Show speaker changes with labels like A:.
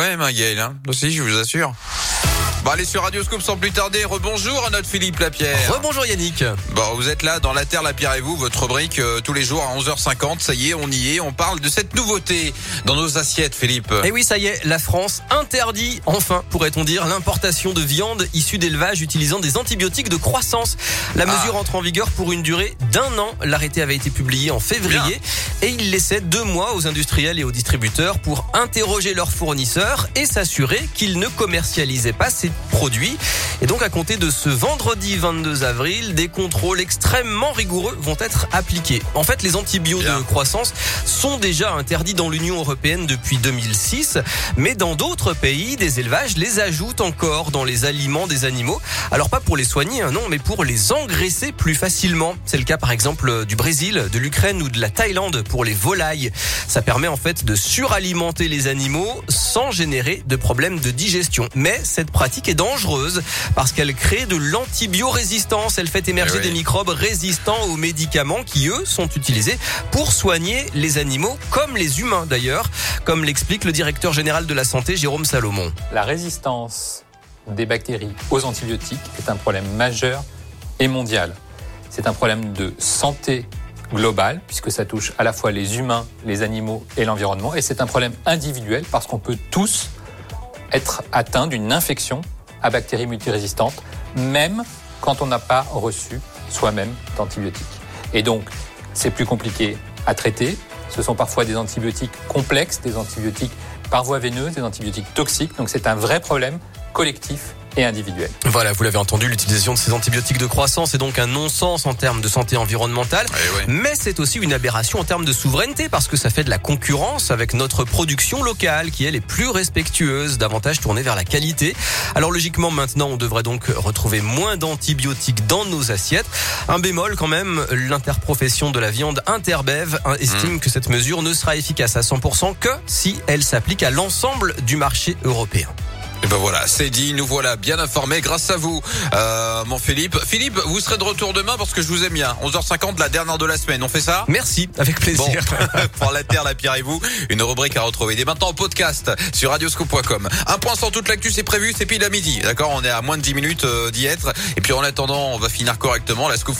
A: quand même, hein, Gaël. Hein. Aussi, je vous assure. Bon, allez sur Radio Scoop sans plus tarder. Rebonjour à notre Philippe Lapierre.
B: Rebonjour Yannick.
A: Bon, vous êtes là dans La Terre, la Pierre et vous, votre rubrique euh, tous les jours à 11h50. Ça y est, on y est. On parle de cette nouveauté dans nos assiettes, Philippe.
B: Et oui, ça y est, la France interdit, enfin, pourrait-on dire, l'importation de viande issue d'élevage utilisant des antibiotiques de croissance. La
A: Ah.
B: mesure entre en vigueur pour une durée d'un an. L'arrêté avait été publié en février et il laissait deux mois aux industriels et aux distributeurs pour interroger leurs fournisseurs et s'assurer qu'ils ne commercialisaient pas ces produits. Et donc, à compter de ce vendredi 22 avril, des contrôles extrêmement rigoureux vont être appliqués. En fait, les antibiotiques de croissance sont déjà interdits dans l'Union européenne depuis 2006, mais dans d'autres pays, des élevages les ajoutent encore dans les aliments des animaux. Alors pas pour les soigner, hein, non, mais pour les engraisser plus facilement. C'est le cas par exemple du Brésil, de l'Ukraine ou de la Thaïlande pour les volailles. Ça permet en fait de suralimenter les animaux sans générer de problèmes de digestion. Mais cette pratique est dangereuse parce qu'elle crée de l'antibiorésistance. Elle fait émerger
A: Eh oui.
B: des microbes résistants aux médicaments qui, eux, sont utilisés pour soigner les animaux, comme les humains d'ailleurs, comme l'explique le directeur général de la santé, Jérôme Salomon.
C: La résistance des bactéries aux antibiotiques est un problème majeur et mondial. C'est un problème de santé globale, puisque ça touche à la fois les humains, les animaux et l'environnement, et c'est un problème individuel parce qu'on peut tous être atteints d'une infection à bactéries multirésistantes, même quand on n'a pas reçu soi-même d'antibiotiques. Et donc, c'est plus compliqué à traiter. Ce sont parfois des antibiotiques complexes, des antibiotiques par voie veineuse, des antibiotiques toxiques. Donc, c'est un vrai problème collectif et.
B: Voilà, vous l'avez entendu, l'utilisation de ces antibiotiques de croissance est donc un non-sens en termes de santé environnementale.
A: Eh ouais.
B: Mais c'est aussi une aberration en termes de souveraineté parce que ça fait de la concurrence avec notre production locale qui elle est plus respectueuse, davantage tournée vers la qualité. Alors logiquement maintenant on devrait donc retrouver moins d'antibiotiques dans nos assiettes. Un bémol quand même, l'interprofession de la viande Interbev hein, estime que cette mesure ne sera efficace à 100% que si elle s'applique à l'ensemble du marché européen.
A: Et ben voilà, c'est dit, nous voilà bien informés grâce à vous, euh, mon Philippe. Philippe, vous serez de retour demain parce que je vous aime bien. 11h50, la dernière de la semaine. On fait ça?
B: Merci, avec
A: Bon,
B: plaisir.
A: pour la Terre, la Pierre et vous, une rubrique à retrouver dès maintenant en podcast sur radioscope.com. Un point sans toute l'actu, c'est prévu, c'est pile à midi. D'accord? On est à moins de 10 minutes euh, d'y être. Et puis en attendant, on va finir correctement. La scoop